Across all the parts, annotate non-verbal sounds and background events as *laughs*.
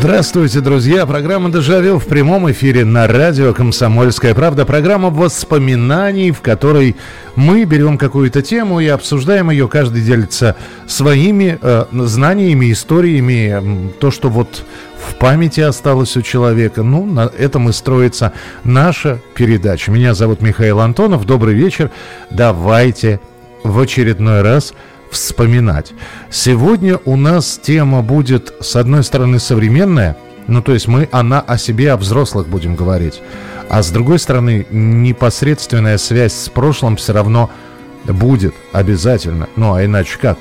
Здравствуйте, друзья! Программа «Дежавю» в прямом эфире на радио «Комсомольская правда». Программа воспоминаний, в которой мы берем какую-то тему и обсуждаем ее. Каждый делится своими э, знаниями, историями, то, что вот в памяти осталось у человека. Ну, на этом и строится наша передача. Меня зовут Михаил Антонов. Добрый вечер. Давайте в очередной раз – вспоминать. Сегодня у нас тема будет, с одной стороны, современная, ну, то есть мы, она о себе, о взрослых будем говорить. А с другой стороны, непосредственная связь с прошлым все равно будет обязательно. Ну, а иначе как?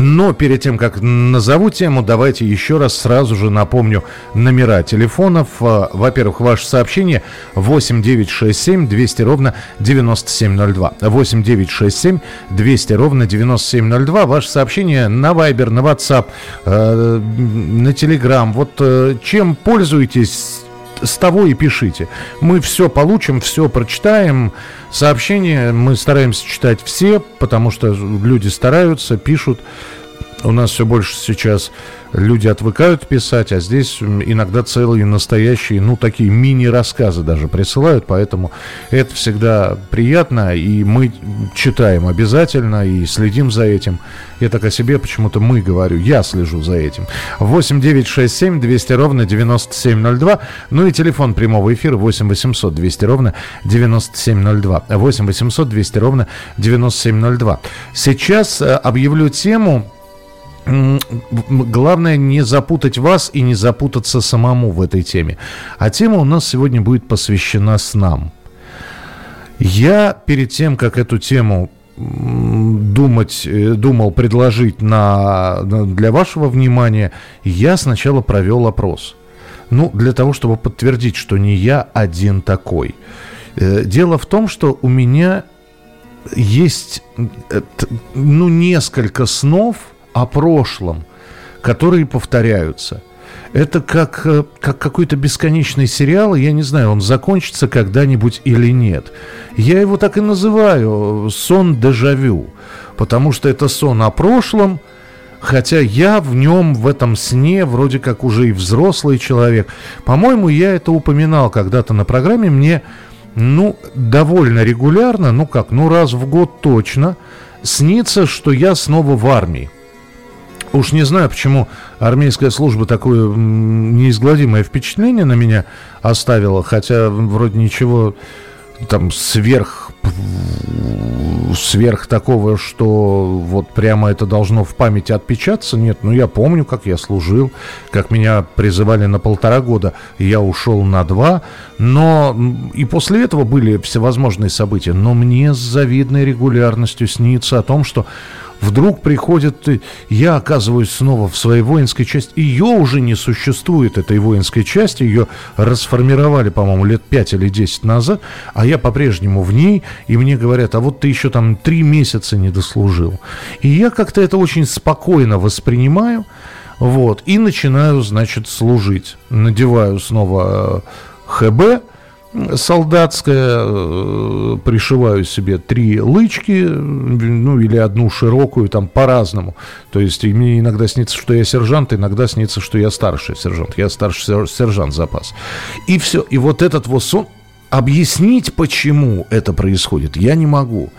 Но перед тем, как назову тему, давайте еще раз сразу же напомню номера телефонов. А, во-первых, ваше сообщение 8 967 200 ровно 9702. 8 967 200 ровно 9702. Ваше сообщение на Viber, на WhatsApp, э, на Telegram. Вот э, чем пользуетесь, с того и пишите. Мы все получим, все прочитаем. Сообщения мы стараемся читать все, потому что люди стараются, пишут. У нас все больше сейчас люди отвыкают писать, а здесь иногда целые настоящие, ну, такие мини-рассказы даже присылают, поэтому это всегда приятно, и мы читаем обязательно и следим за этим. Я так о себе почему-то мы говорю, я слежу за этим. 8 9 6 7 200 ровно 9702, ну и телефон прямого эфира 8 800 200 ровно 9702. 8 800 200 ровно 9702. Сейчас э, объявлю тему, Главное не запутать вас и не запутаться самому в этой теме. А тема у нас сегодня будет посвящена снам. Я перед тем, как эту тему думать, э, думал предложить на, для вашего внимания, я сначала провел опрос. Ну, для того, чтобы подтвердить, что не я один такой. Э, дело в том, что у меня есть э, ну, несколько снов, о прошлом, которые повторяются. Это как, э, как какой-то бесконечный сериал, я не знаю, он закончится когда-нибудь или нет. Я его так и называю «сон дежавю», потому что это сон о прошлом, хотя я в нем, в этом сне, вроде как уже и взрослый человек. По-моему, я это упоминал когда-то на программе, мне, ну, довольно регулярно, ну как, ну раз в год точно, снится, что я снова в армии. Уж не знаю, почему армейская служба такое неизгладимое впечатление на меня оставила, хотя вроде ничего там сверх сверх такого, что вот прямо это должно в памяти отпечататься. Нет, ну я помню, как я служил, как меня призывали на полтора года, я ушел на два. Но и после этого были всевозможные события. Но мне с завидной регулярностью снится о том, что Вдруг приходит, я оказываюсь снова в своей воинской части. Ее уже не существует, этой воинской части. Ее расформировали, по-моему, лет 5 или 10 назад. А я по-прежнему в ней. И мне говорят, а вот ты еще там три месяца не дослужил. И я как-то это очень спокойно воспринимаю. Вот. И начинаю, значит, служить. Надеваю снова э, ХБ солдатская, э, пришиваю себе три лычки, ну или одну широкую, там по-разному. То есть мне иногда снится, что я сержант, иногда снится, что я старший сержант. Я старший сержант запас. И все. И вот этот вот сон, объяснить, почему это происходит, я не могу.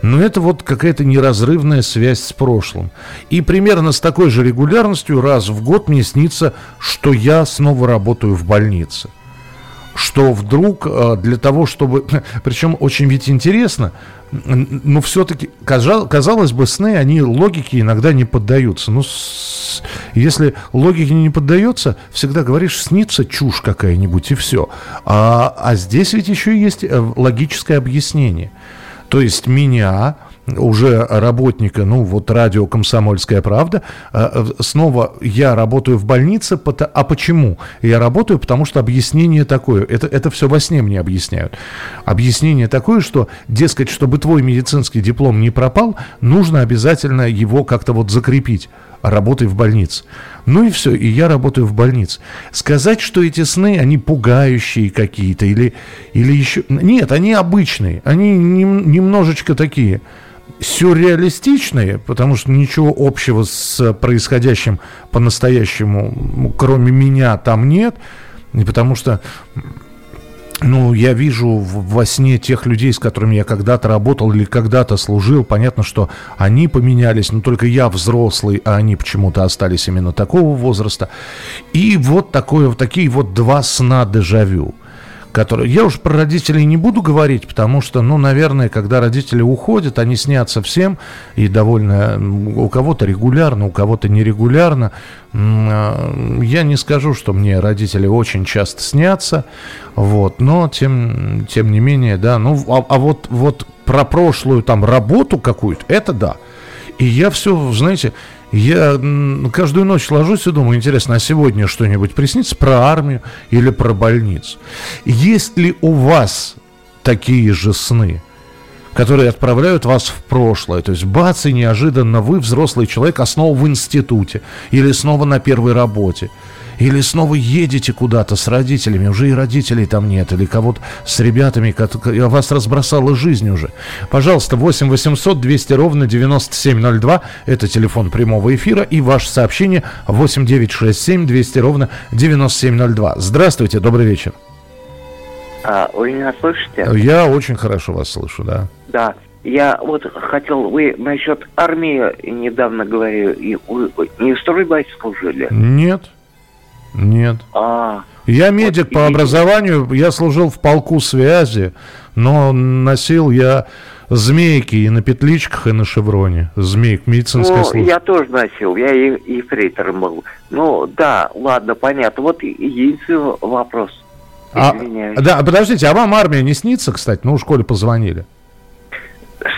Но это вот какая-то неразрывная связь с прошлым. И примерно с такой же регулярностью раз в год мне снится, что я снова работаю в больнице что вдруг э, для того, чтобы... *laughs* Причем очень ведь интересно, но все-таки, казалось бы, сны, они логике иногда не поддаются. Ну, если логике не поддается, всегда говоришь, снится чушь какая-нибудь, и все. А, а здесь ведь еще есть э, логическое объяснение. То есть меня уже работника, ну вот радио «Комсомольская правда», э, снова я работаю в больнице, а почему? Я работаю, потому что объяснение такое, это, это все во сне мне объясняют. Объяснение такое, что, дескать, чтобы твой медицинский диплом не пропал, нужно обязательно его как-то вот закрепить работай в больнице. Ну и все, и я работаю в больнице. Сказать, что эти сны, они пугающие какие-то, или, или еще... Нет, они обычные, они нем, немножечко такие сюрреалистичные, потому что ничего общего с происходящим по-настоящему, кроме меня, там нет. И потому что ну, я вижу во сне тех людей, с которыми я когда-то работал или когда-то служил. Понятно, что они поменялись, но только я взрослый, а они почему-то остались именно такого возраста. И вот такое, такие вот два сна дежавю которые... Я уж про родителей не буду говорить, потому что, ну, наверное, когда родители уходят, они снятся всем, и довольно у кого-то регулярно, у кого-то нерегулярно. А, я не скажу, что мне родители очень часто снятся, вот, но тем, тем не менее, да, ну, а, а вот, вот про прошлую там работу какую-то, это да. И я все, знаете, я каждую ночь ложусь и думаю, интересно, а сегодня что-нибудь приснится про армию или про больницу? Есть ли у вас такие же сны, которые отправляют вас в прошлое? То есть бац, и неожиданно вы, взрослый человек, а снова в институте или снова на первой работе. Или снова едете куда-то с родителями, уже и родителей там нет, или кого-то с ребятами, вас разбросала жизнь уже. Пожалуйста, 8 800 200 ровно 9702, это телефон прямого эфира, и ваше сообщение 8 967 200 ровно 9702. Здравствуйте, добрый вечер. А, вы меня слышите? Я очень хорошо вас слышу, да. Да. Я вот хотел, вы насчет армии недавно говорили, и вы не в стройбате служили? Нет. Нет. А, я медик вот, по и... образованию, я служил в полку связи, но носил я змейки и на петличках, и на шевроне. Змейк, медицинская ну, служба. я тоже носил, я и, и фрейтером был. Ну, да, ладно, понятно. Вот единственный вопрос. А, да, подождите, а вам армия не снится, кстати? Ну, в школе позвонили.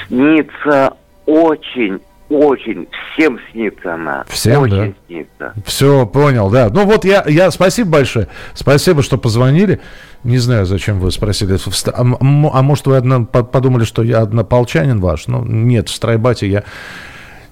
Снится очень, очень, всем снится она. Всем, очень да? снится. Все, понял, да. Ну вот я, я, спасибо большое. Спасибо, что позвонили. Не знаю, зачем вы спросили. А, а может, вы одна, подумали, что я однополчанин ваш? Ну, нет, в Страйбате я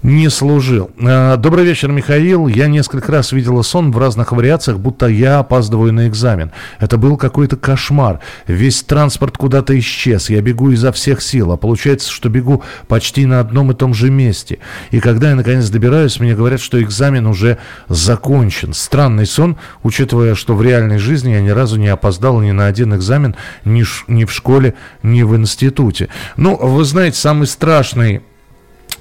не служил. А, добрый вечер, Михаил. Я несколько раз видела сон в разных вариациях, будто я опаздываю на экзамен. Это был какой-то кошмар. Весь транспорт куда-то исчез. Я бегу изо всех сил, а получается, что бегу почти на одном и том же месте. И когда я наконец добираюсь, мне говорят, что экзамен уже закончен. Странный сон, учитывая, что в реальной жизни я ни разу не опоздал ни на один экзамен ни, ни в школе, ни в институте. Ну, вы знаете, самый страшный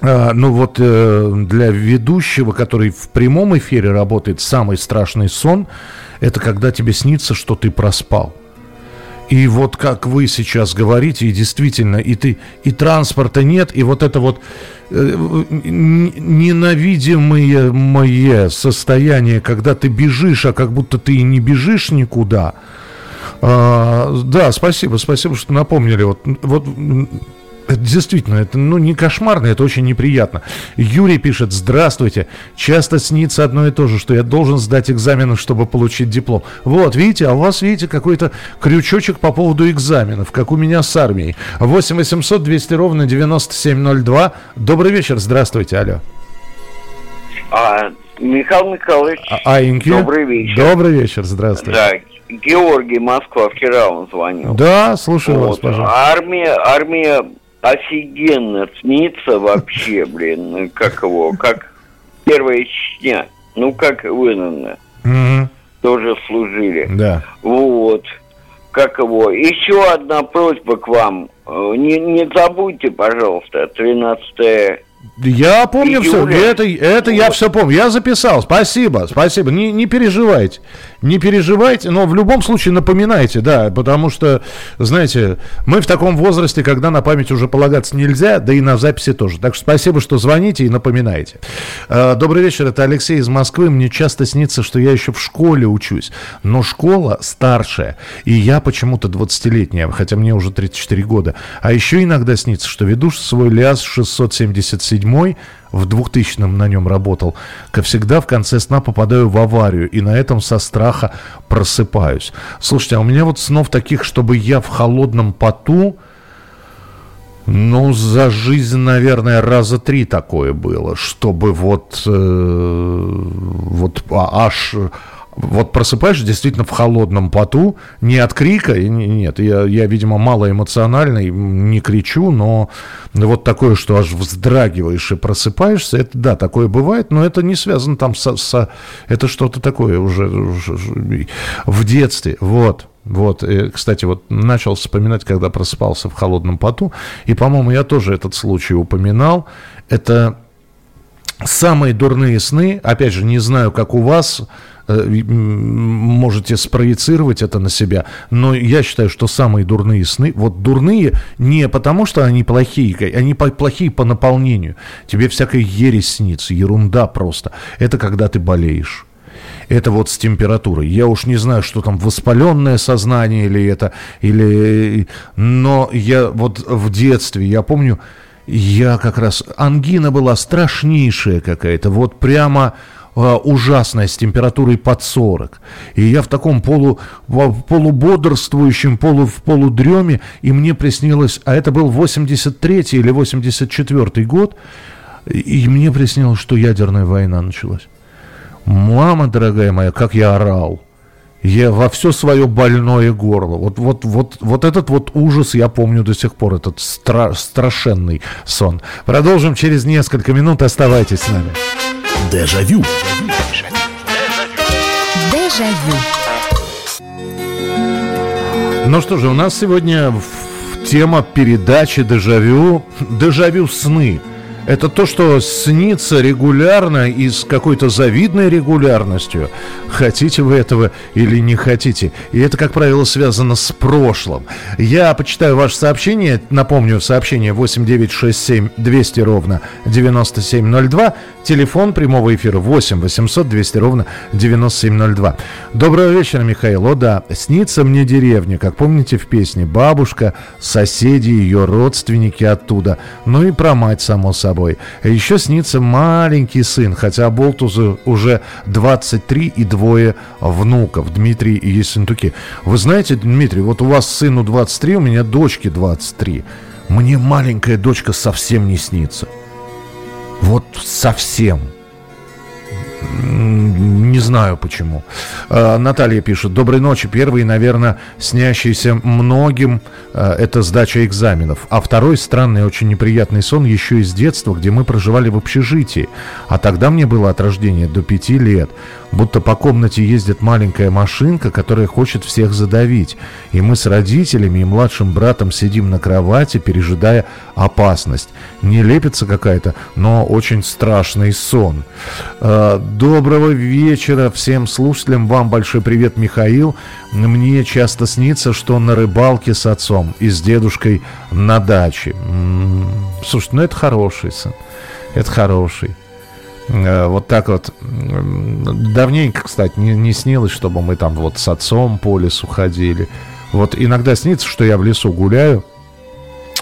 ну вот э, для ведущего, который в прямом эфире работает, самый страшный сон, это когда тебе снится, что ты проспал. И вот как вы сейчас говорите, и действительно, и ты, и транспорта нет, и вот это вот э, ненавидимое мое состояние, когда ты бежишь, а как будто ты и не бежишь никуда. А, да, спасибо, спасибо, что напомнили. Вот, вот это действительно, это ну, не кошмарно, это очень неприятно. Юрий пишет, здравствуйте, часто снится одно и то же, что я должен сдать экзамены, чтобы получить диплом. Вот, видите, а у вас, видите, какой-то крючочек по поводу экзаменов, как у меня с армией. 8 800 200 ровно 9702. Добрый вечер, здравствуйте, алло. А, Михаил Михайлович, а, Инки? добрый вечер. Добрый вечер, здравствуйте. Да, Георгий Москва, вчера он звонил. Да, слушаю вот. вас, пожалуйста. Армия, армия офигенно снится вообще, *laughs* блин, как его, как первая Чечня, ну как выгнано. Угу. Тоже служили. Да. Вот. Как его. Еще одна просьба к вам. Не, не забудьте, пожалуйста, 13 Я помню все. Это, это вот. я все помню. Я записал. Спасибо, спасибо. Не, не переживайте. Не переживайте, но в любом случае напоминайте, да, потому что, знаете, мы в таком возрасте, когда на память уже полагаться нельзя, да и на записи тоже. Так что спасибо, что звоните и напоминаете. А, добрый вечер, это Алексей из Москвы. Мне часто снится, что я еще в школе учусь, но школа старшая, и я почему-то 20-летняя, хотя мне уже 34 года. А еще иногда снится, что веду свой ЛиАЗ 677 в 2000-м на нем работал, как всегда в конце сна попадаю в аварию и на этом со страха просыпаюсь. Слушайте, а у меня вот снов таких, чтобы я в холодном поту, ну, за жизнь, наверное, раза три такое было, чтобы вот, э, вот а, аж вот просыпаешься действительно в холодном поту, не от крика, нет, я, я видимо, малоэмоциональный, не кричу, но вот такое, что аж вздрагиваешь и просыпаешься, это да, такое бывает, но это не связано там со, со это что-то такое уже, уже в детстве, вот. Вот, и, кстати, вот начал вспоминать, когда просыпался в холодном поту, и, по-моему, я тоже этот случай упоминал. Это самые дурные сны, опять же, не знаю, как у вас, Э, можете спроецировать это на себя. Но я считаю, что самые дурные сны, вот дурные не потому, что они плохие, они плохие по наполнению. Тебе всякая ересь снится, ерунда просто. Это когда ты болеешь. Это вот с температурой. Я уж не знаю, что там воспаленное сознание или это, или... Но я вот в детстве, я помню, я как раз... Ангина была страшнейшая какая-то. Вот прямо а, ужасная, с температурой под 40. И я в таком полу, полубодрствующем, полу, в полудреме, и мне приснилось, а это был 83 или 84 год, и мне приснилось, что ядерная война началась. Мама дорогая моя, как я орал. Я во все свое больное горло. Вот, вот, вот, вот этот вот ужас я помню до сих пор, этот стра- страшенный сон. Продолжим через несколько минут. Оставайтесь с нами. Дежавю. Дежавю. Ну что же, у нас сегодня тема передачи «Дежавю» «Дежавю сны». Это то, что снится регулярно и с какой-то завидной регулярностью. Хотите вы этого или не хотите. И это, как правило, связано с прошлым. Я почитаю ваше сообщение. Напомню, сообщение 8967 200 ровно 9702. Телефон прямого эфира 8 800 200 ровно 9702. Доброго вечера, Михаил. О да, снится мне деревня. Как помните в песне, бабушка, соседи, ее родственники оттуда. Ну и про мать, само собой собой. Еще снится маленький сын, хотя Болтузу уже 23 и двое внуков, Дмитрий и Ессентуки. Вы знаете, Дмитрий, вот у вас сыну 23, у меня дочке 23. Мне маленькая дочка совсем не снится. Вот совсем. Не знаю почему. А, Наталья пишет. Доброй ночи. Первый, наверное, снящийся многим, а, это сдача экзаменов. А второй странный, очень неприятный сон еще из детства, где мы проживали в общежитии. А тогда мне было от рождения до пяти лет будто по комнате ездит маленькая машинка, которая хочет всех задавить. И мы с родителями и младшим братом сидим на кровати, пережидая опасность. Не лепится какая-то, но очень страшный сон. Доброго вечера всем слушателям. Вам большой привет, Михаил. Мне часто снится, что на рыбалке с отцом и с дедушкой на даче. Слушай, ну это хороший сон. Это хороший. Э, вот так вот. Давненько, кстати, не, не снилось, чтобы мы там вот с отцом по лесу ходили. Вот иногда снится, что я в лесу гуляю,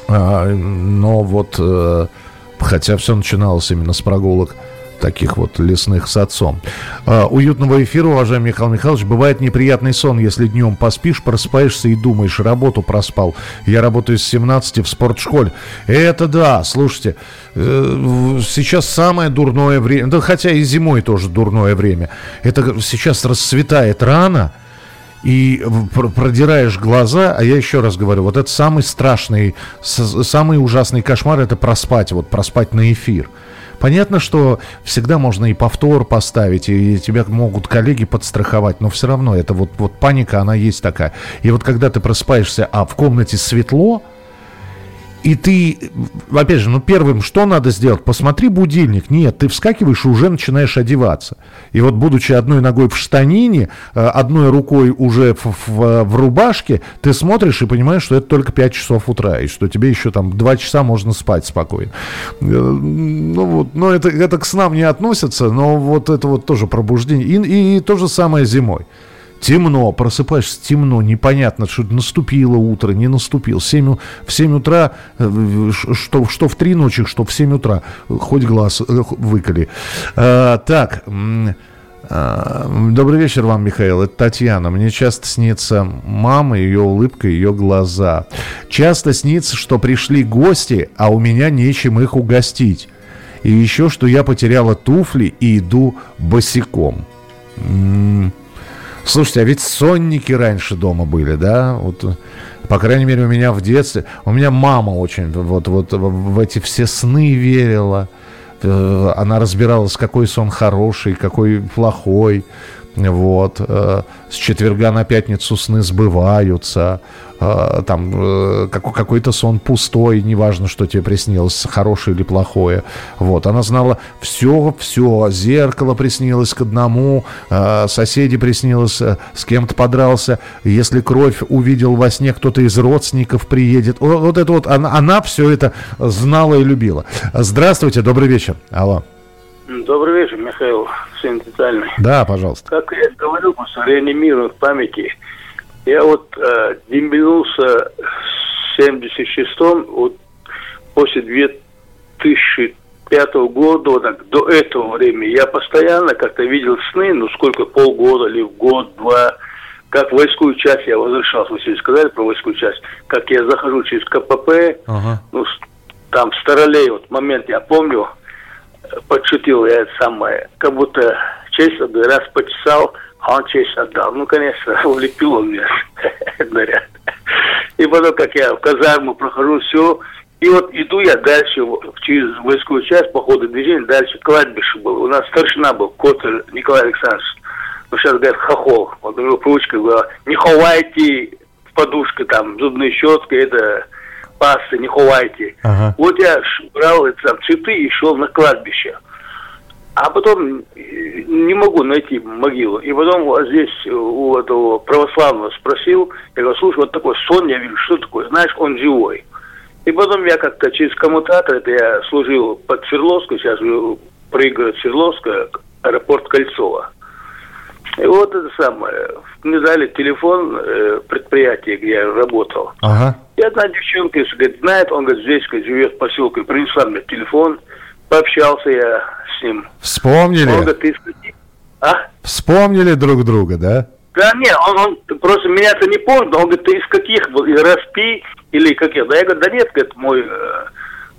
а, но вот, э, хотя все начиналось именно с прогулок таких вот лесных с отцом. А, уютного эфира, уважаемый Михаил Михайлович. Бывает неприятный сон, если днем поспишь, просыпаешься и думаешь, работу проспал. Я работаю с 17 в спортшколе. Это да, слушайте, э, сейчас самое дурное время, да хотя и зимой тоже дурное время. Это сейчас расцветает рано, и продираешь глаза, а я еще раз говорю, вот это самый страшный, самый ужасный кошмар, это проспать, вот проспать на эфир. Понятно, что всегда можно и повтор поставить, и тебя могут коллеги подстраховать, но все равно это вот, вот паника, она есть такая. И вот когда ты просыпаешься, а в комнате светло, И ты, опять же, ну первым, что надо сделать? Посмотри будильник. Нет, ты вскакиваешь и уже начинаешь одеваться. И вот будучи одной ногой в штанине, э, одной рукой уже в, в, в рубашке, ты смотришь и понимаешь, что это только 5 часов утра, и что тебе еще там 2 часа можно спать спокойно. Э, ну вот, но это, это к снам не относится, но вот это вот тоже пробуждение. И, и, и то же самое зимой. Темно, просыпаешься темно, непонятно, что наступило утро, не наступило. 7, в 7 утра, э, что, что в 3 ночи, что в 7 утра, хоть глаз э, выколи. А, так, а, добрый вечер вам, Михаил. Это Татьяна. Мне часто снится мама, ее улыбка, ее глаза. Часто снится, что пришли гости, а у меня нечем их угостить. И еще, что я потеряла туфли и иду босиком. М-м- Слушайте, а ведь сонники раньше дома были, да? Вот, по крайней мере, у меня в детстве... У меня мама очень вот, вот в эти все сны верила. Э, она разбиралась, какой сон хороший, какой плохой. Вот. Э, с четверга на пятницу сны сбываются. Э, там э, какой-то сон пустой, неважно, что тебе приснилось, хорошее или плохое. Вот. Она знала все, все. Зеркало приснилось к одному, соседи приснилось, с кем-то подрался. Если кровь увидел во сне, кто-то из родственников приедет. Вот, вот это вот, она, она все это знала и любила. Здравствуйте, добрый вечер. Алло. Добрый вечер, Михаил сентитальный. Да, пожалуйста. Как я говорил, просто реанимирую в памяти. Я вот э, дембинулся в 76-м, вот после 2005 года, вот так, до этого времени, я постоянно как-то видел сны, ну сколько, полгода или год-два, как в войсковую часть я возвращался, вы сегодня сказали про войсковую часть, как я захожу через КПП, ага. ну, там в Старолей, вот момент я помню, подшутил я это самое, как будто честь раз почесал, а он честь отдал. Ну, конечно, *laughs* улепил он меня *laughs* наряд. И потом, как я в казарму прохожу, все, и вот иду я дальше, через войсковую часть, по ходу движения, дальше кладбище было. У нас старшина был, Котер Николай Александрович. Ну, сейчас говорят, хохол. Вот у него привычка была, не ховайте подушка, там, зубная щетка, это пасты, не ховайте. Ага. Вот я брал эти там, цветы и шел на кладбище. А потом э, не могу найти могилу. И потом вот здесь у этого православного спросил, я говорю, слушай, вот такой сон я вижу, что такое? Знаешь, он живой. И потом я как-то через коммутатор, это я служил под Свердловской, сейчас пригород Свердловска, аэропорт Кольцова. И вот это самое, мне дали телефон э, предприятия, где я работал. Ага. Одна девчонка, если говорит, знает, он говорит, здесь говорит, живет в поселке, принесла мне телефон, пообщался я с ним. Вспомнили? Он говорит, ты? А? Вспомнили друг друга, да? Да нет, он, он просто меня-то не помнит, он говорит, ты из каких был, из Распи или каких? Да я говорю, да нет, говорит, мой э,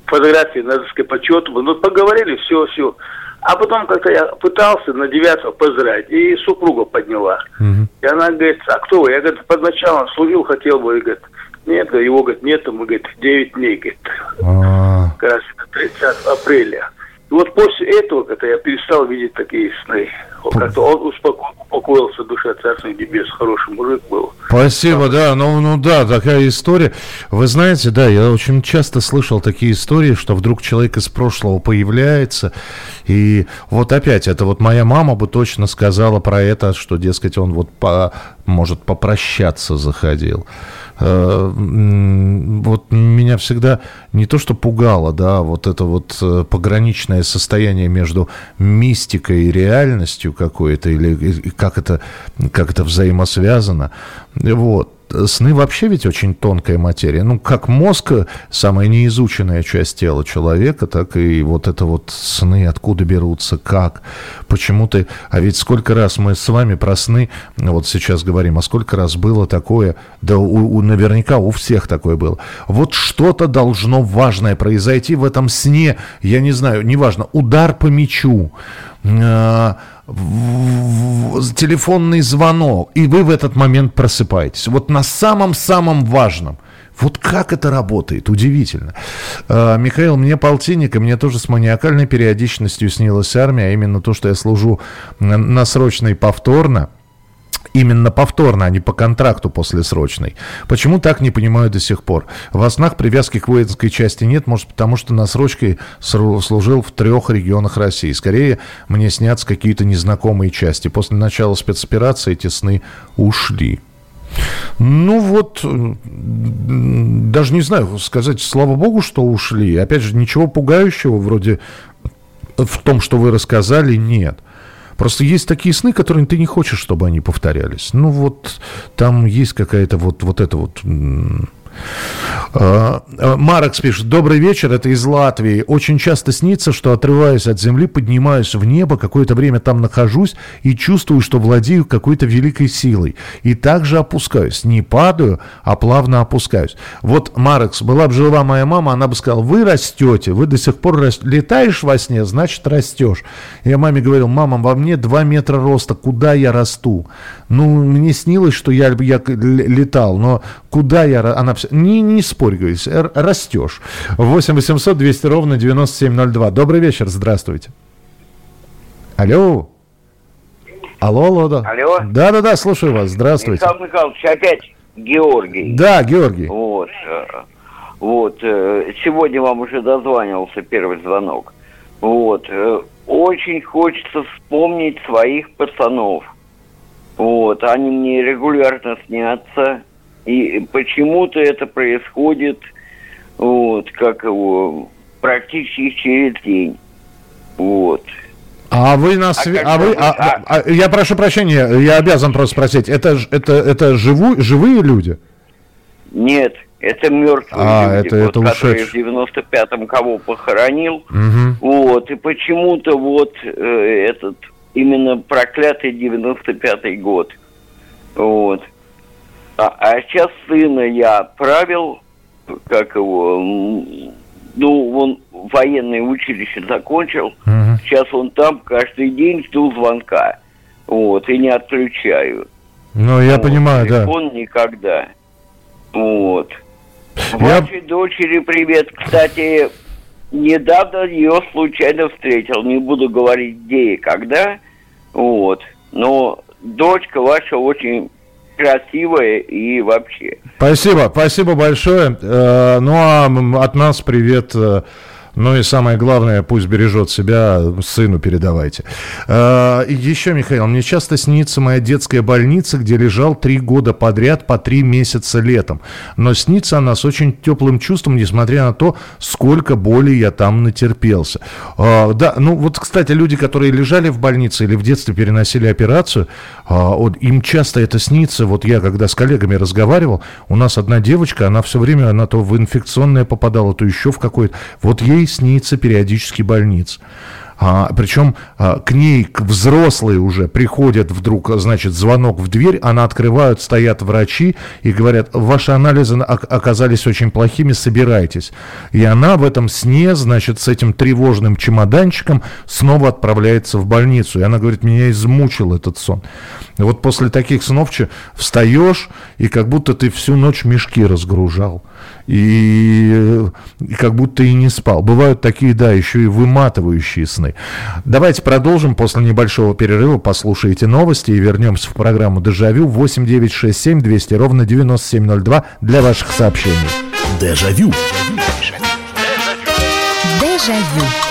фотографии на доске почету, ну поговорили, все, все. А потом как-то я пытался на девятого поздравить, и супруга подняла. Угу. И она говорит, а кто вы? Я, говорит, под началом служил, хотел бы, и говорит, нет, его, говорит, нету, мы, говорит, 9 дней, говорит. А-а-а. Как раз 30 апреля. И вот после этого, когда я перестал видеть такие сны, как-то он успоко... успокоился, душа Царства Небес, хороший мужик был. Спасибо, да, ну, ну да, такая история. Вы знаете, да, я очень часто слышал такие истории, что вдруг человек из прошлого появляется, и вот опять, это вот моя мама бы точно сказала про это, что, дескать, он вот по, может попрощаться заходил. Э, вот меня всегда не то что пугало, да, вот это вот э, пограничное состояние между мистикой и реальностью какой-то, или как это, как это взаимосвязано. Вот сны вообще ведь очень тонкая материя. Ну, как мозг, самая неизученная часть тела человека, так и вот это вот сны, откуда берутся, как, почему ты... А ведь сколько раз мы с вами про сны, вот сейчас говорим, а сколько раз было такое, да у, у, наверняка у всех такое было. Вот что-то должно важное произойти в этом сне, я не знаю, неважно, удар по мячу, э, телефонный звонок, и вы в этот момент просыпаетесь. Вот на самом-самом важном. Вот как это работает, удивительно. А, Михаил, мне полтинник, и мне тоже с маниакальной периодичностью снилась армия, а именно то, что я служу на срочной повторно – именно повторно, а не по контракту после срочной. Почему так, не понимаю до сих пор. Во снах привязки к воинской части нет, может, потому что на срочке служил в трех регионах России. Скорее, мне снятся какие-то незнакомые части. После начала спецоперации эти сны ушли. Ну вот, даже не знаю сказать, слава богу, что ушли. Опять же, ничего пугающего вроде в том, что вы рассказали, нет. Просто есть такие сны, которые ты не хочешь, чтобы они повторялись. Ну вот там есть какая-то вот, вот это вот а, Марекс пишет, добрый вечер, это из Латвии. Очень часто снится, что отрываюсь от земли, поднимаюсь в небо, какое-то время там нахожусь и чувствую, что владею какой-то великой силой. И также опускаюсь. Не падаю, а плавно опускаюсь. Вот, Марекс, была бы жива моя мама, она бы сказала, вы растете, вы до сих пор раст... летаешь во сне, значит растешь. Я маме говорил, мама, во мне 2 метра роста, куда я расту? Ну, мне снилось, что я, я летал, но куда я... Она не, не спорь, говорит, растешь. 8 800 200 ровно 9702. Добрый вечер, здравствуйте. Алло. Алло, алло, да. Алло. Да-да-да, слушаю вас, здравствуйте. Михаил Михайлович, опять Георгий. Да, Георгий. Вот. Э, вот. Э, сегодня вам уже дозванивался первый звонок. Вот. Э, очень хочется вспомнить своих пацанов. Вот. Они мне регулярно снятся. И почему-то это происходит, вот, как его, практически через день. Вот. А вы нас, а, а вы, а, а, а, я прошу прощения, я обязан просто спросить, это это это живу, живые люди? Нет, это мертвые а, люди, это, вот, это которые в 95-м кого похоронил. Угу. Вот, и почему-то вот э, этот именно проклятый 95-й год. Вот. А, а сейчас сына я отправил, как его, ну, он военное училище закончил. Угу. Сейчас он там каждый день жду звонка. Вот, и не отключаю. Ну, я вот, понимаю, да. Он никогда. Вот. Я... Вашей дочери привет. Кстати, недавно ее случайно встретил. Не буду говорить где и когда. Вот. Но дочка ваша очень красивое и вообще. Спасибо, спасибо большое. Э, ну а от нас привет э, ну и самое главное, пусть бережет себя, сыну передавайте. А, еще, Михаил, мне часто снится моя детская больница, где лежал три года подряд по три месяца летом. Но снится она с очень теплым чувством, несмотря на то, сколько боли я там натерпелся. А, да, ну вот, кстати, люди, которые лежали в больнице или в детстве переносили операцию, а, вот, им часто это снится. Вот я, когда с коллегами разговаривал, у нас одна девочка, она все время, она то в инфекционное попадала, то еще в какое-то. Вот ей снится периодически больниц. А, причем а, к ней, к взрослые уже, приходят вдруг, значит, звонок в дверь, она открывают, стоят врачи и говорят, ваши анализы оказались очень плохими, собирайтесь. И она в этом сне, значит, с этим тревожным чемоданчиком снова отправляется в больницу. И она говорит, меня измучил этот сон. И вот после таких снов встаешь, и как будто ты всю ночь мешки разгружал и, и как будто и не спал. Бывают такие, да, еще и выматывающие сны. Давайте продолжим после небольшого перерыва. Послушайте новости и вернемся в программу «Дежавю» 8967 200 ровно 9702 для ваших сообщений. Дежавю. Дежавю.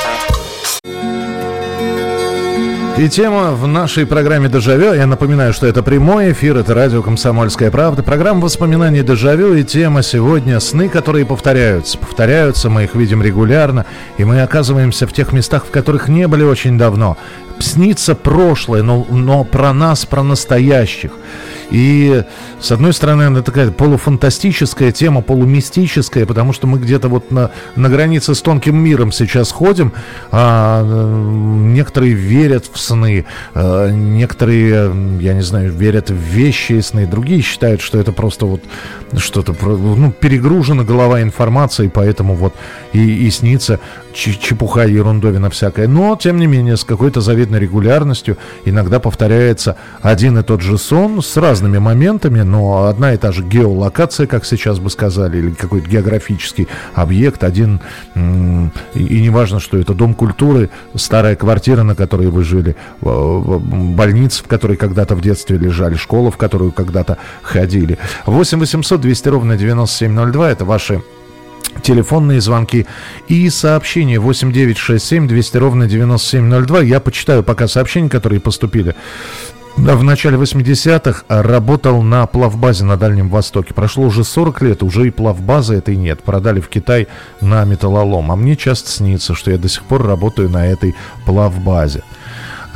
И тема в нашей программе «Дежавю». Я напоминаю, что это прямой эфир, это радио «Комсомольская правда». Программа воспоминаний «Дежавю» и тема сегодня «Сны, которые повторяются». Повторяются, мы их видим регулярно, и мы оказываемся в тех местах, в которых не были очень давно. Снится прошлое, но, но про нас, про настоящих. И, с одной стороны, она такая полуфантастическая тема, полумистическая, потому что мы где-то вот на, на границе с тонким миром сейчас ходим. А, некоторые верят в сны, а, некоторые, я не знаю, верят в вещи и сны, другие считают, что это просто вот что-то, ну, перегружена голова информацией, поэтому вот и, и снится чепуха, ерундовина всякая. Но, тем не менее, с какой-то завидной регулярностью иногда повторяется один и тот же сон с разными моментами, но одна и та же геолокация, как сейчас бы сказали, или какой-то географический объект, один, и, не важно, что это дом культуры, старая квартира, на которой вы жили, лежали, больницы, в которой когда-то в детстве лежали, школа, в которую когда-то ходили. 8 800 200 ровно 9702 – это ваши телефонные звонки и сообщения 8967 200 ровно 9702. Я почитаю пока сообщения, которые поступили. В начале 80-х работал на плавбазе на Дальнем Востоке. Прошло уже 40 лет, уже и плавбазы этой нет. Продали в Китай на металлолом. А мне часто снится, что я до сих пор работаю на этой плавбазе.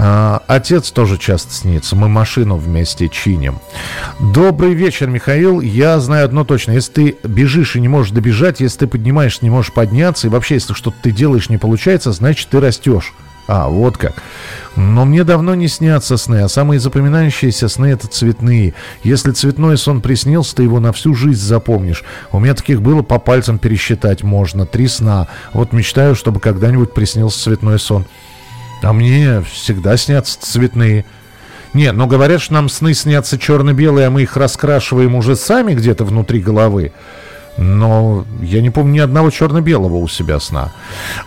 А, отец тоже часто снится. Мы машину вместе чиним. Добрый вечер, Михаил. Я знаю одно точно. Если ты бежишь и не можешь добежать, если ты поднимаешь, не можешь подняться, и вообще, если что-то ты делаешь не получается, значит, ты растешь. А, вот как. Но мне давно не снятся сны, а самые запоминающиеся сны это цветные. Если цветной сон приснился, ты его на всю жизнь запомнишь. У меня таких было по пальцам пересчитать можно. Три сна. Вот мечтаю, чтобы когда-нибудь приснился цветной сон. А мне всегда снятся цветные. Нет, но говорят, что нам сны снятся черно-белые, а мы их раскрашиваем уже сами где-то внутри головы. Но я не помню ни одного черно-белого у себя сна.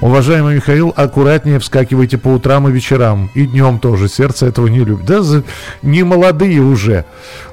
Уважаемый Михаил, аккуратнее вскакивайте по утрам и вечерам. И днем тоже. Сердце этого не любит. Да, за... не молодые уже.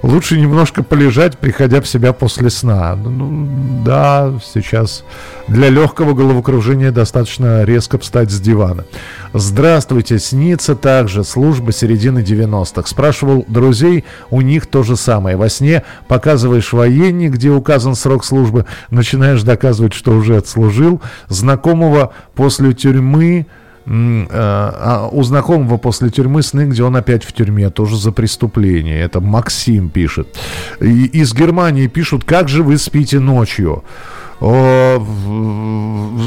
Лучше немножко полежать, приходя в себя после сна. Ну, да, сейчас для легкого головокружения достаточно резко встать с дивана. Здравствуйте, снится также служба середины 90-х. Спрашивал друзей, у них то же самое. Во сне показываешь военник, где указан срок службы, начинаешь доказывать, что уже отслужил. Знакомого после тюрьмы э, а у знакомого после тюрьмы сны, где он опять в тюрьме, тоже за преступление. Это Максим пишет. И из Германии пишут, как же вы спите ночью? О,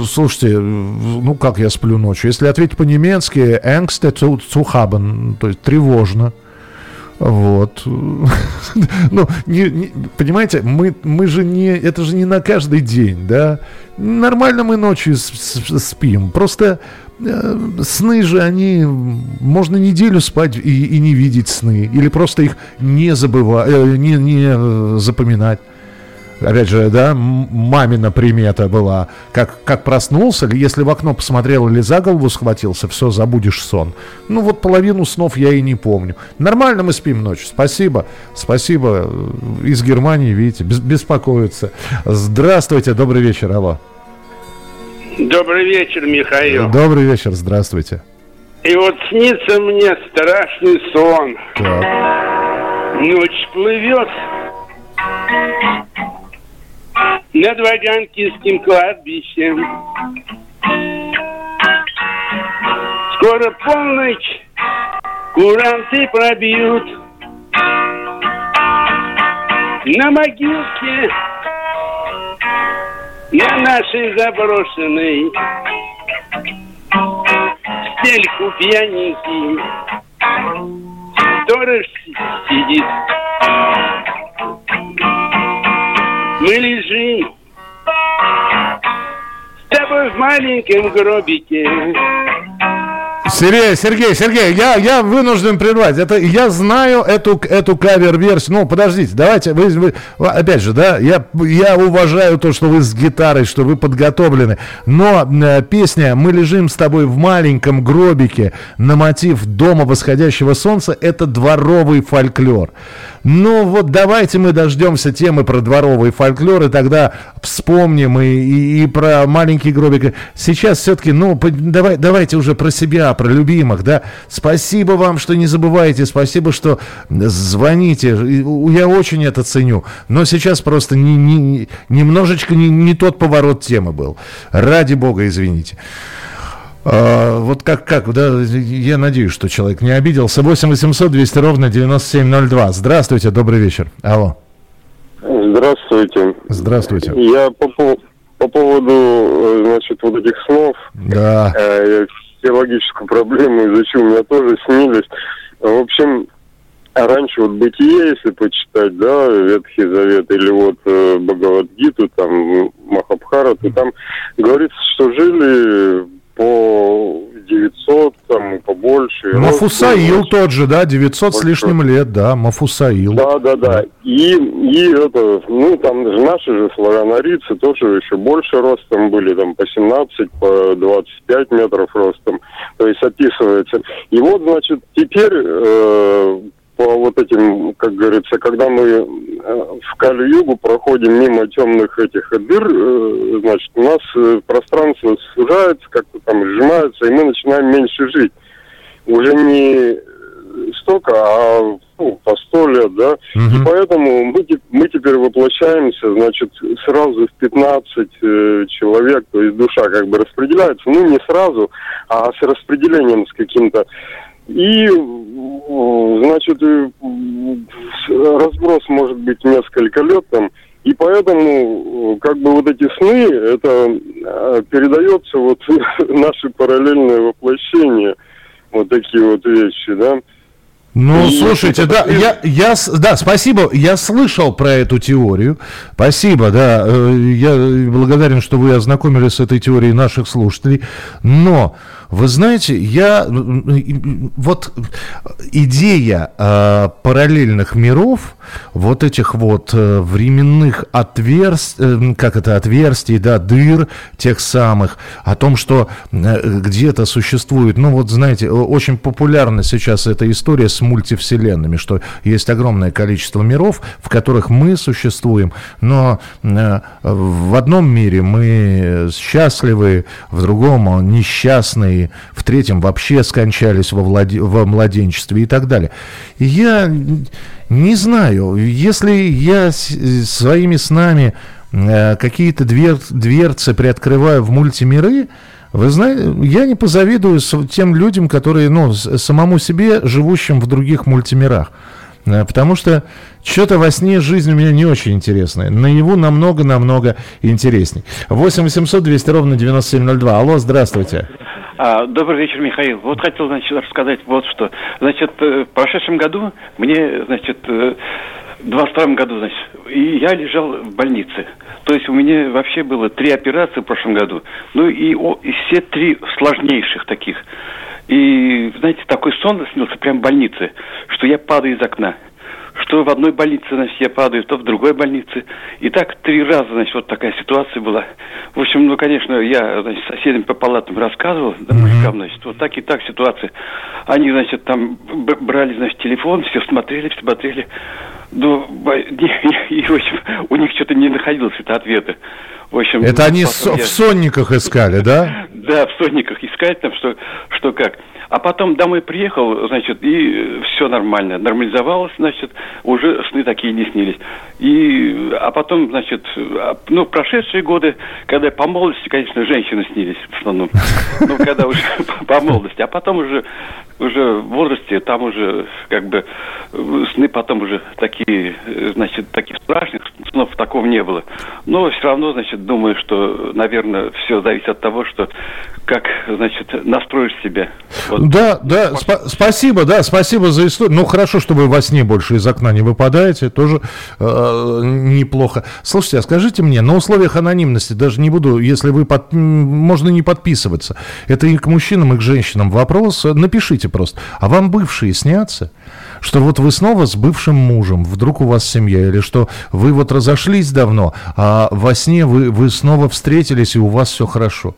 слушайте, ну как я сплю ночью? Если ответить по-немецки, Ängste zu, zu haben, то есть тревожно. Вот. *laughs* ну, не, не, понимаете, мы, мы же не, это же не на каждый день, да. Нормально мы ночью спим. Просто э, сны же, они, можно неделю спать и, и не видеть сны. Или просто их не забывать, э, не, не э, запоминать опять же, да, мамина примета была, как, как проснулся, если в окно посмотрел или за голову схватился, все, забудешь сон. Ну вот половину снов я и не помню. Нормально мы спим ночью, спасибо, спасибо. Из Германии, видите, беспокоятся. Здравствуйте, добрый вечер, алло. Добрый вечер, Михаил. Добрый вечер, здравствуйте. И вот снится мне страшный сон. Так. Ночь плывет, над Ваганкинским кладбищем. Скоро полночь, куранты пробьют. На могилке, на нашей заброшенной, стельку пьяненький, сторож сидит. Мы лежим с тобой в маленьком гробике. Сергей, Сергей, Сергей, я, я вынужден прервать. Это, я знаю эту, эту кавер-версию. Ну, подождите, давайте, вы, вы, опять же, да, я, я уважаю то, что вы с гитарой, что вы подготовлены. Но э, песня «Мы лежим с тобой в маленьком гробике» на мотив «Дома восходящего солнца» — это дворовый фольклор. Ну вот давайте мы дождемся темы про дворовый фольклор, и тогда вспомним и, и, и про маленький гробик. Сейчас все-таки, ну, давай, давайте уже про себя, про любимых, да. Спасибо вам, что не забываете, спасибо, что звоните. Я очень это ценю. Но сейчас просто не, не, немножечко не, не тот поворот темы был. Ради бога, извините. А, вот как, как, да, я надеюсь, что человек не обиделся. 8 800 200 ровно 9702. Здравствуйте, добрый вечер. Алло. Здравствуйте. Здравствуйте. Я по, по поводу, э, значит, вот этих снов. Да. Э, логическую проблему изучил, у меня тоже снились. В общем, раньше вот Бытие, если почитать, да, Ветхий Завет, или вот э, Бхагавадгиту, там, Махабхарату, там говорится, что жили по 900, там, побольше. Мафусаил Рост, тот же, да, 900 большой. с лишним лет, да, Мафусаил. Да, да, да. И, и это, ну, там же наши же славянорийцы тоже еще больше ростом были, там, по 17, по 25 метров ростом, то есть описывается. И вот, значит, теперь э, по вот этим, как говорится, когда мы э, в Калю-Югу проходим мимо темных этих дыр, э, значит, у нас э, пространство сужается, как-то там сжимается, и мы начинаем меньше жить. Уже не столько, а ну, по сто лет, да. Угу. И поэтому мы, мы теперь воплощаемся, значит, сразу в 15 э, человек, то есть душа как бы распределяется, ну, не сразу, а с распределением с каким-то и, значит, разброс может быть несколько лет там. И поэтому, как бы вот эти сны, это а, передается вот *laughs* наши параллельные воплощения, вот такие вот вещи, да. Ну, и слушайте, да, я, я, да, спасибо, я слышал про эту теорию, спасибо, да, э, я благодарен, что вы ознакомились с этой теорией наших слушателей, но вы знаете, я вот идея э, параллельных миров, вот этих вот э, временных отверстий, э, как это отверстий, да, дыр тех самых, о том, что где-то существует, ну вот знаете, очень популярна сейчас эта история с мультивселенными, что есть огромное количество миров, в которых мы существуем, но э, в одном мире мы счастливы, в другом несчастные в третьем вообще скончались во, владе... во младенчестве и так далее. Я не знаю, если я своими снами э, какие-то двер... дверцы приоткрываю в мультимиры, вы знаете, я не позавидую тем людям, которые, ну, самому себе, живущим в других мультимирах. Э, потому что что-то во сне жизнь у меня не очень интересная. Наяву намного-намного интересней. 8 800 200 ровно 9702. Алло, здравствуйте. А, добрый вечер, Михаил. Вот хотел, значит, рассказать вот что. Значит, э, в прошедшем году мне, значит, э, 22 году, значит, и я лежал в больнице. То есть у меня вообще было три операции в прошлом году. Ну и, о, и все три сложнейших таких. И, знаете, такой сон снился прямо в больнице, что я падаю из окна что в одной больнице, значит, я падаю, то в другой больнице. И так три раза, значит, вот такая ситуация была. В общем, ну, конечно, я, значит, соседям по палатам рассказывал, да, мужикам, значит, вот так и так ситуация. Они, значит, там брали, значит, телефон, все смотрели, все смотрели. Ну, *laughs* в общем, у них что-то не находилось это ответа. В общем, это они я... в сонниках искали, да? *laughs* Да, в сонниках искать там, что, что как. А потом домой приехал, значит, и все нормально, нормализовалось, значит, уже сны такие не снились. И, а потом, значит, а, ну, прошедшие годы, когда по молодости, конечно, женщины снились в основном. *laughs* Ну, когда уже *laughs* по молодости. А потом уже, уже в возрасте, там уже, как бы, сны потом уже такие, значит, таких страшных снов такого не было. Но все равно, значит, думаю, что, наверное, все зависит от того, что как, значит, настроишь себя. Вот. Да, да, спа- спасибо, да, спасибо за историю. Ну, хорошо, что вы во сне больше из окна не выпадаете, тоже э, неплохо. Слушайте, а скажите мне, на условиях анонимности, даже не буду, если вы, под, можно не подписываться, это и к мужчинам, и к женщинам вопрос, напишите просто, а вам бывшие снятся? Что вот вы снова с бывшим мужем, вдруг у вас семья, или что вы вот разошлись давно, а во сне вы, вы снова встретились, и у вас все хорошо.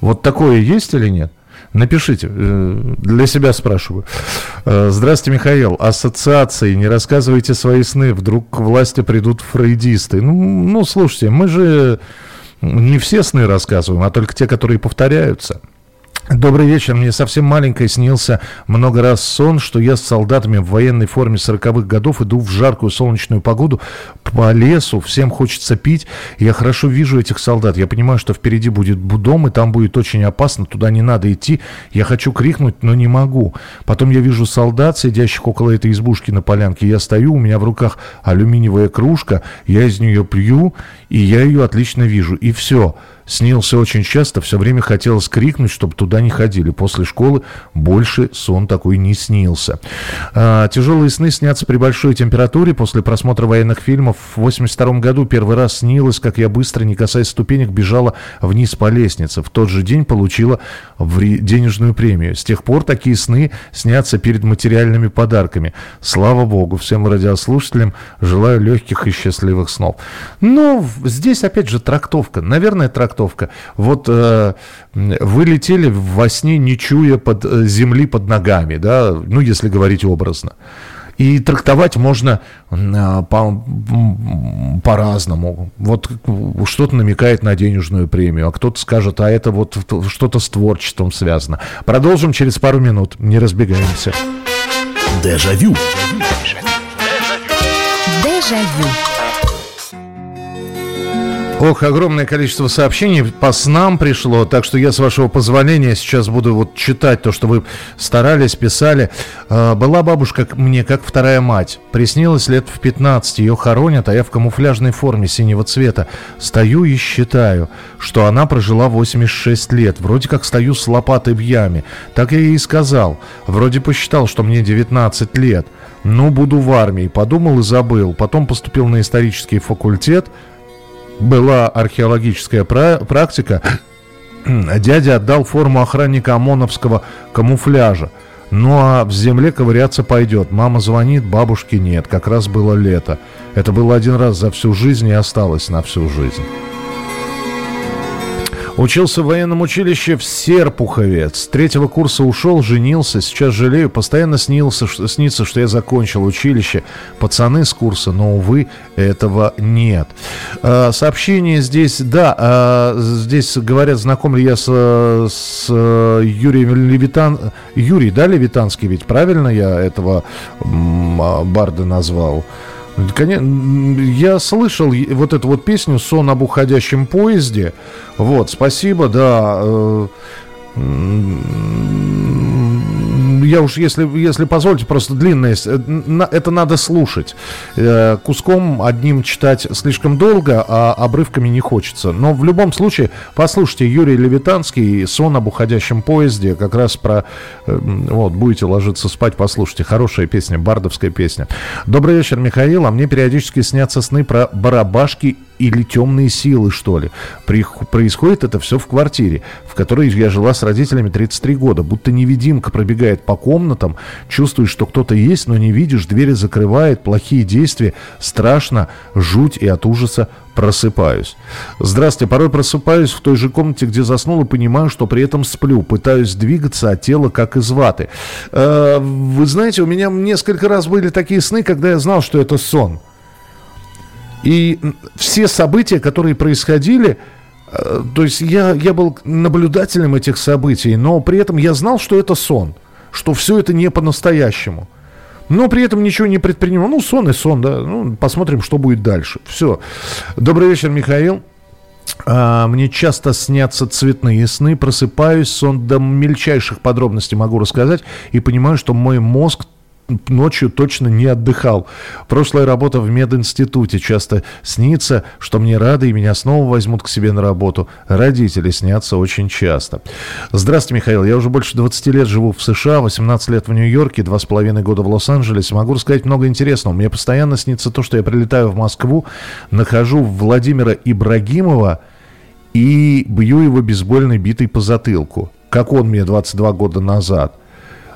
Вот такое есть или нет? Напишите, э, для себя спрашиваю. Э, здравствуйте, Михаил. Ассоциации, не рассказывайте свои сны, вдруг к власти придут фрейдисты. Ну, ну, слушайте, мы же не все сны рассказываем, а только те, которые повторяются. Добрый вечер. Мне совсем маленькой снился много раз сон, что я с солдатами в военной форме 40-х годов иду в жаркую солнечную погоду по лесу, всем хочется пить. Я хорошо вижу этих солдат. Я понимаю, что впереди будет дом, и там будет очень опасно, туда не надо идти. Я хочу крикнуть, но не могу. Потом я вижу солдат, сидящих около этой избушки на полянке. Я стою, у меня в руках алюминиевая кружка, я из нее пью, и я ее отлично вижу. И все снился очень часто, все время хотелось крикнуть, чтобы туда не ходили. После школы больше сон такой не снился. А, тяжелые сны снятся при большой температуре. После просмотра военных фильмов в 82 году первый раз снилось, как я быстро, не касаясь ступенек, бежала вниз по лестнице. В тот же день получила денежную премию. С тех пор такие сны снятся перед материальными подарками. Слава богу, всем радиослушателям желаю легких и счастливых снов. Ну, здесь опять же трактовка. Наверное, трактовка. Вот э, вы летели во сне, не чуя под, э, земли под ногами, да, ну, если говорить образно. И трактовать можно э, по, по-разному. Вот что-то намекает на денежную премию, а кто-то скажет, а это вот что-то с творчеством связано. Продолжим через пару минут. Не разбегаемся. Дежавю. Дежавю. Ох, огромное количество сообщений по снам пришло, так что я, с вашего позволения, сейчас буду вот читать то, что вы старались, писали. А, была бабушка мне как вторая мать. Приснилось лет в 15, ее хоронят, а я в камуфляжной форме синего цвета. Стою и считаю, что она прожила 86 лет. Вроде как стою с лопатой в яме. Так я ей сказал. Вроде посчитал, что мне 19 лет. Ну, буду в армии. Подумал и забыл. Потом поступил на исторический факультет – была археологическая практика, *clears throat* дядя отдал форму охранника ОМОНовского камуфляжа. Ну а в земле ковыряться пойдет. Мама звонит, бабушки нет. Как раз было лето. Это было один раз за всю жизнь и осталось на всю жизнь. Учился в военном училище в Серпухове. С третьего курса ушел, женился. Сейчас жалею. Постоянно снился, снится, что я закончил училище. Пацаны с курса, но, увы, этого нет. А, сообщение здесь, да, а, здесь говорят, знаком ли я с, с Юрием Левитан... Юрий, да, Левитанский ведь? Правильно я этого а, барда назвал? Я слышал вот эту вот песню «Сон об уходящем поезде». Вот, спасибо, да. Я уж, если, если позволите, просто длинное, э, это надо слушать. Э, куском одним читать слишком долго, а обрывками не хочется. Но в любом случае, послушайте Юрий Левитанский «Сон об уходящем поезде», как раз про... Э, вот, будете ложиться спать, послушайте. Хорошая песня, бардовская песня. Добрый вечер, Михаил. А мне периодически снятся сны про барабашки или темные силы, что ли. При, происходит это все в квартире, в которой я жила с родителями 33 года. Будто невидимка пробегает по комнатам, чувствуешь, что кто-то есть, но не видишь, двери закрывает, плохие действия, страшно, жуть и от ужаса просыпаюсь. Здравствуйте, порой просыпаюсь в той же комнате, где заснул, и понимаю, что при этом сплю. Пытаюсь двигаться, а тело как из ваты. Э, вы знаете, у меня несколько раз были такие сны, когда я знал, что это сон. И все события, которые происходили, э, то есть я, я был наблюдателем этих событий, но при этом я знал, что это сон, что все это не по-настоящему. Но при этом ничего не предпринимал. Ну, сон и сон, да. Ну, посмотрим, что будет дальше. Все. Добрый вечер, Михаил. А, мне часто снятся цветные сны, просыпаюсь, сон до мельчайших подробностей могу рассказать и понимаю, что мой мозг ночью точно не отдыхал. Прошлая работа в мединституте часто снится, что мне рады и меня снова возьмут к себе на работу. Родители снятся очень часто. Здравствуйте, Михаил. Я уже больше 20 лет живу в США, 18 лет в Нью-Йорке, 2,5 года в Лос-Анджелесе. Могу рассказать много интересного. Мне постоянно снится то, что я прилетаю в Москву, нахожу Владимира Ибрагимова и бью его бейсбольной битой по затылку. Как он мне 22 года назад –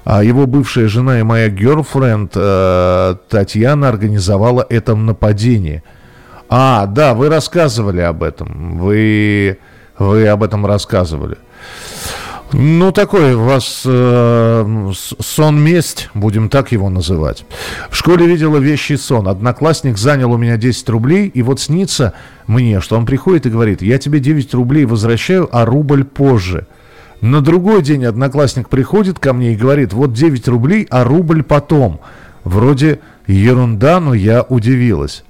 его бывшая жена и моя girlfriend э, Татьяна организовала это нападение. А, да, вы рассказывали об этом. Вы, вы об этом рассказывали. Ну, такой у вас э, сон-месть, будем так его называть. В школе видела вещий сон. Одноклассник занял у меня 10 рублей, и вот снится мне, что он приходит и говорит, я тебе 9 рублей возвращаю, а рубль позже. На другой день одноклассник приходит ко мне и говорит, вот 9 рублей, а рубль потом. Вроде ерунда, но я удивилась.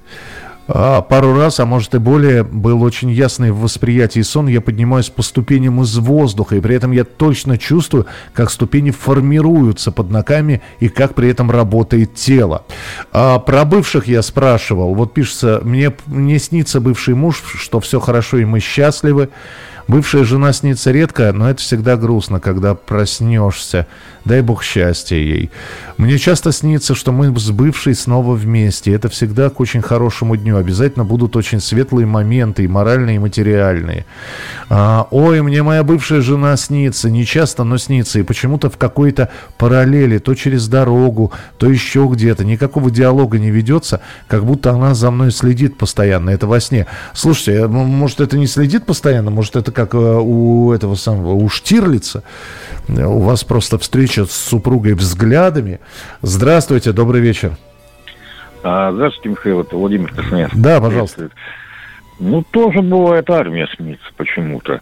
А, пару раз, а может и более, был очень ясный в восприятии сон. Я поднимаюсь по ступеням из воздуха, и при этом я точно чувствую, как ступени формируются под ногами и как при этом работает тело. А про бывших я спрашивал. Вот пишется, мне, мне снится бывший муж, что все хорошо и мы счастливы. Бывшая жена снится редко, но это всегда грустно, когда проснешься. Дай бог счастья ей. Мне часто снится, что мы с бывшей снова вместе. Это всегда к очень хорошему дню. Обязательно будут очень светлые моменты, и моральные, и материальные. А, ой, мне моя бывшая жена снится. Не часто, но снится. И почему-то в какой-то параллели, то через дорогу, то еще где-то. Никакого диалога не ведется, как будто она за мной следит постоянно. Это во сне. Слушайте, может, это не следит постоянно? Может, это как э, у этого самого, у Штирлица? У вас просто встреча с супругой взглядами. Здравствуйте, добрый вечер. А, здравствуйте, Михаил, это Владимир Космец. Да, пожалуйста. Ну, тоже бывает армия снится почему-то.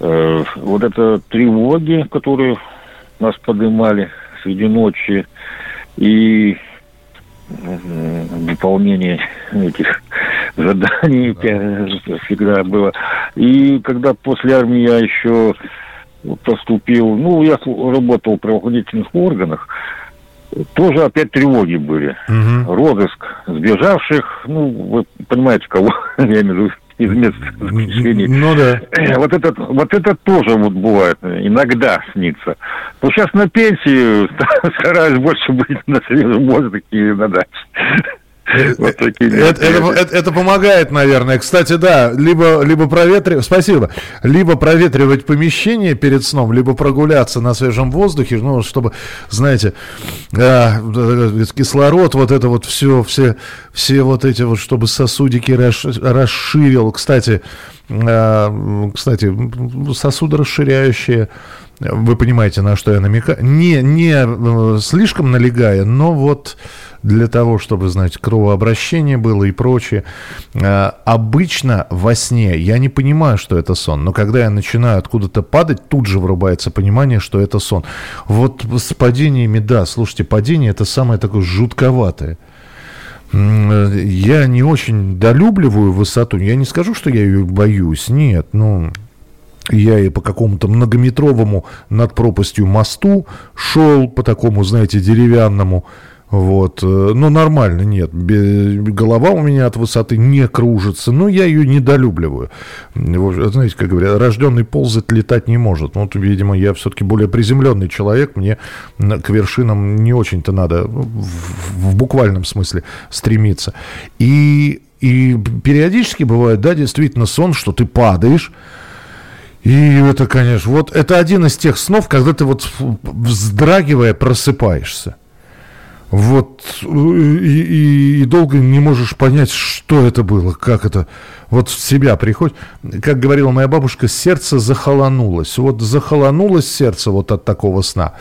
Э, вот это тревоги, которые нас поднимали среди ночи, и выполнение этих заданий да. всегда было. И когда после армии я еще поступил, ну, я работал в правоохранительных органах, тоже опять тревоги были. Угу. Розыск сбежавших, ну, вы понимаете, кого *laughs* я имею в виду, из мест заключения. Ну да. Вот это, вот это тоже вот бывает, иногда снится. Ну, сейчас на пенсии *laughs* стараюсь больше быть на свежем воздухе и на даче. Вот такие это, это, это, это помогает, наверное. Кстати, да, либо, либо проветривать, спасибо, либо проветривать помещение перед сном, либо прогуляться на свежем воздухе, ну, чтобы, знаете, э, кислород, вот это вот все, все, все вот эти вот, чтобы сосудики расширил. Кстати, э, кстати, сосуды расширяющие, вы понимаете, на что я намекаю, не, не э, слишком налегая, но вот для того, чтобы, знаете, кровообращение было и прочее. А, обычно во сне я не понимаю, что это сон, но когда я начинаю откуда-то падать, тут же врубается понимание, что это сон. Вот с падениями, да, слушайте, падение это самое такое жутковатое. Я не очень долюбливаю высоту. Я не скажу, что я ее боюсь. Нет, ну, я и по какому-то многометровому над пропастью мосту шел, по такому, знаете, деревянному, вот. Но нормально, нет. Голова у меня от высоты не кружится. Но я ее недолюбливаю. Знаете, как говорят, рожденный ползать, летать не может. Вот, видимо, я все-таки более приземленный человек. Мне к вершинам не очень-то надо в, в буквальном смысле стремиться. И, и периодически бывает, да, действительно сон, что ты падаешь, и это, конечно, вот это один из тех снов, когда ты вот вздрагивая просыпаешься. Вот, и, и, и долго не можешь понять, что это было, как это. Вот в себя приходит. Как говорила моя бабушка, сердце захолонулось. Вот захолонулось сердце вот от такого сна.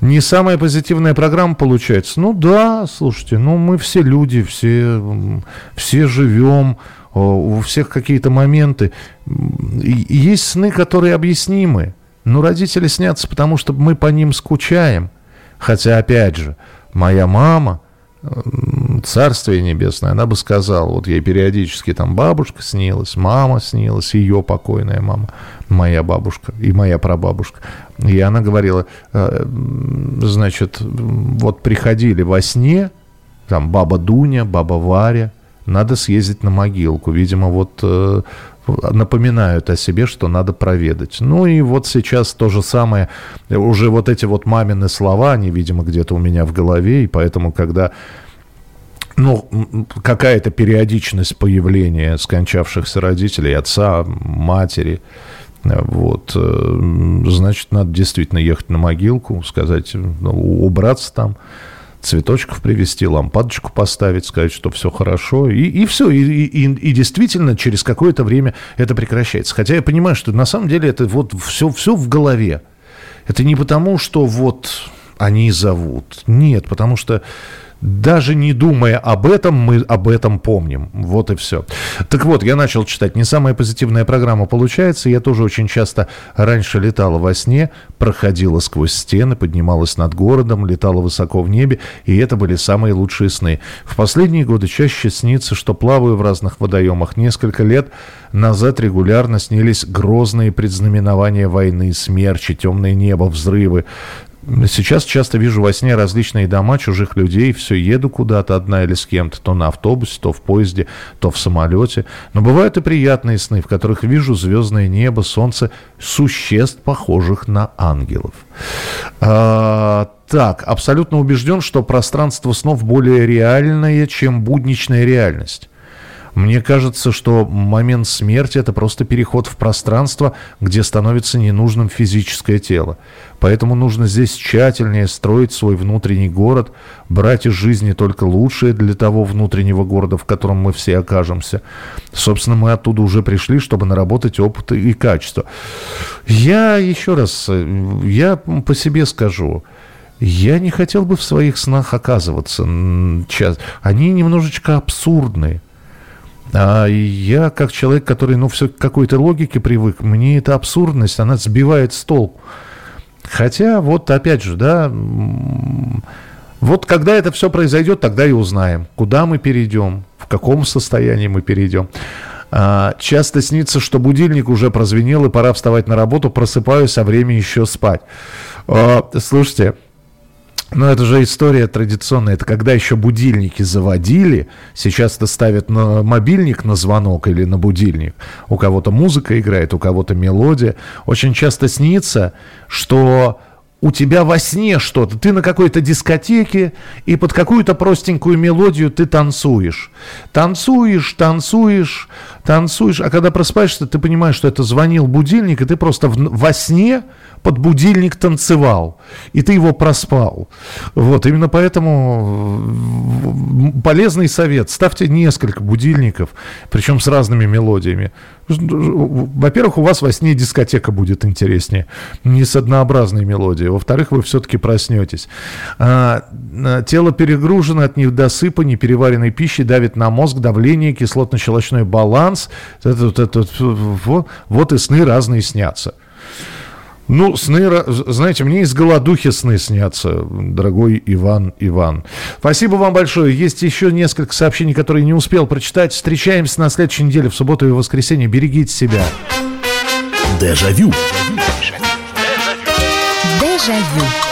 Не самая позитивная программа получается. Ну да, слушайте, ну мы все люди, все, все живем, у всех какие-то моменты. И есть сны, которые объяснимы. Но родители снятся, потому что мы по ним скучаем. Хотя, опять же, моя мама, царствие небесное, она бы сказала, вот ей периодически там бабушка снилась, мама снилась, ее покойная мама, моя бабушка и моя прабабушка. И она говорила, э, значит, вот приходили во сне, там баба Дуня, баба Варя, надо съездить на могилку. Видимо, вот э, напоминают о себе, что надо проведать. Ну и вот сейчас то же самое, уже вот эти вот мамины слова, они, видимо, где-то у меня в голове, и поэтому, когда ну, какая-то периодичность появления скончавшихся родителей, отца, матери, вот, э, значит, надо действительно ехать на могилку, сказать, ну, убраться там, цветочков привезти, лампадочку поставить, сказать, что все хорошо, и, и все. И, и, и действительно через какое-то время это прекращается. Хотя я понимаю, что на самом деле это вот все, все в голове. Это не потому, что вот они зовут. Нет, потому что даже не думая об этом, мы об этом помним. Вот и все. Так вот, я начал читать. Не самая позитивная программа получается. Я тоже очень часто раньше летала во сне, проходила сквозь стены, поднималась над городом, летала высоко в небе, и это были самые лучшие сны. В последние годы чаще снится, что плаваю в разных водоемах. Несколько лет назад регулярно снились грозные предзнаменования войны, смерчи, темное небо, взрывы. Сейчас часто вижу во сне различные дома чужих людей, все еду куда-то одна или с кем-то, то на автобусе, то в поезде, то в самолете. Но бывают и приятные сны, в которых вижу звездное небо, солнце, существ, похожих на ангелов. А, так, абсолютно убежден, что пространство снов более реальное, чем будничная реальность. Мне кажется, что момент смерти – это просто переход в пространство, где становится ненужным физическое тело. Поэтому нужно здесь тщательнее строить свой внутренний город, брать из жизни только лучшее для того внутреннего города, в котором мы все окажемся. Собственно, мы оттуда уже пришли, чтобы наработать опыт и качество. Я еще раз, я по себе скажу, я не хотел бы в своих снах оказываться. Они немножечко абсурдные. А я, как человек, который, ну, все к какой-то логике привык, мне эта абсурдность, она сбивает с толку. Хотя, вот опять же, да, вот когда это все произойдет, тогда и узнаем, куда мы перейдем, в каком состоянии мы перейдем. А, часто снится, что будильник уже прозвенел, и пора вставать на работу, просыпаюсь, а время еще спать. А, слушайте, но это же история традиционная. Это когда еще будильники заводили. Сейчас это ставят на мобильник на звонок или на будильник. У кого-то музыка играет, у кого-то мелодия. Очень часто снится, что у тебя во сне что-то, ты на какой-то дискотеке, и под какую-то простенькую мелодию ты танцуешь. Танцуешь, танцуешь, танцуешь, а когда просыпаешься, ты понимаешь, что это звонил будильник, и ты просто в, во сне под будильник танцевал, и ты его проспал. Вот, именно поэтому полезный совет. Ставьте несколько будильников, причем с разными мелодиями. Во-первых, у вас во сне дискотека будет интереснее, не с однообразной мелодией. Во-вторых, вы все-таки проснетесь. А, а, тело перегружено от недосыпа, непереваренной пищи, давит на мозг, давление, кислотно-щелочной баланс. Это, это, это, вот, вот и сны разные снятся. Ну, сны, знаете, мне из голодухи сны снятся, дорогой Иван Иван. Спасибо вам большое. Есть еще несколько сообщений, которые не успел прочитать. Встречаемся на следующей неделе, в субботу и воскресенье. Берегите себя. Дежавю. Дежавю.